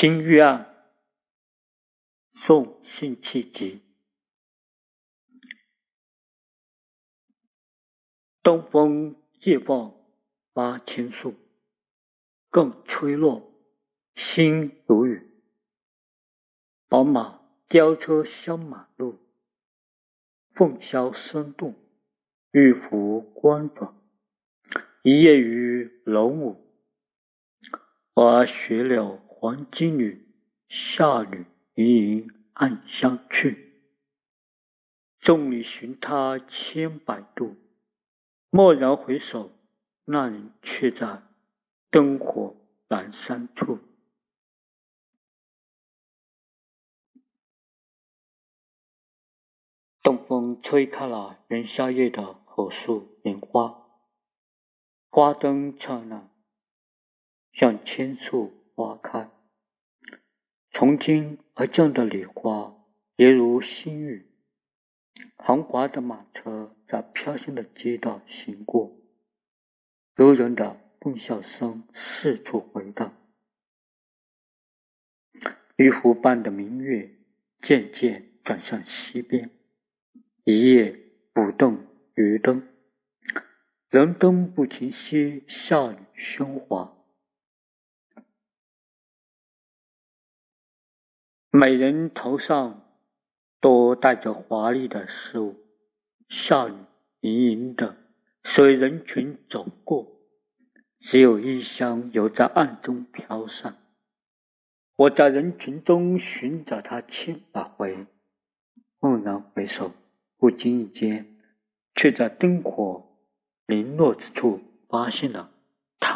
青玉案，宋辛弃疾。东风夜放花千树，更吹落，星如雨。宝马雕车香马路，凤箫声动，玉壶光转。一夜鱼龙舞，花雪柳黄金缕，下雨盈盈暗香去。众里寻他千百度，蓦然回首，那人却在灯火阑珊处。东风吹开了元宵夜的火树银花，花灯灿烂，像千树花开。从天而降的礼花，也如星雨。豪华的马车在飘香的街道行过，悠人的蹦笑声四处回荡。玉壶般的明月渐渐转向西边。一夜不动渔灯，人灯不停歇，下雨喧哗。每人头上都戴着华丽的饰物，下雨盈盈的，随人群走过，只有一香犹在暗中飘散。我在人群中寻找他千百回，蓦然回首。不经意间，却在灯火零落之处发现了他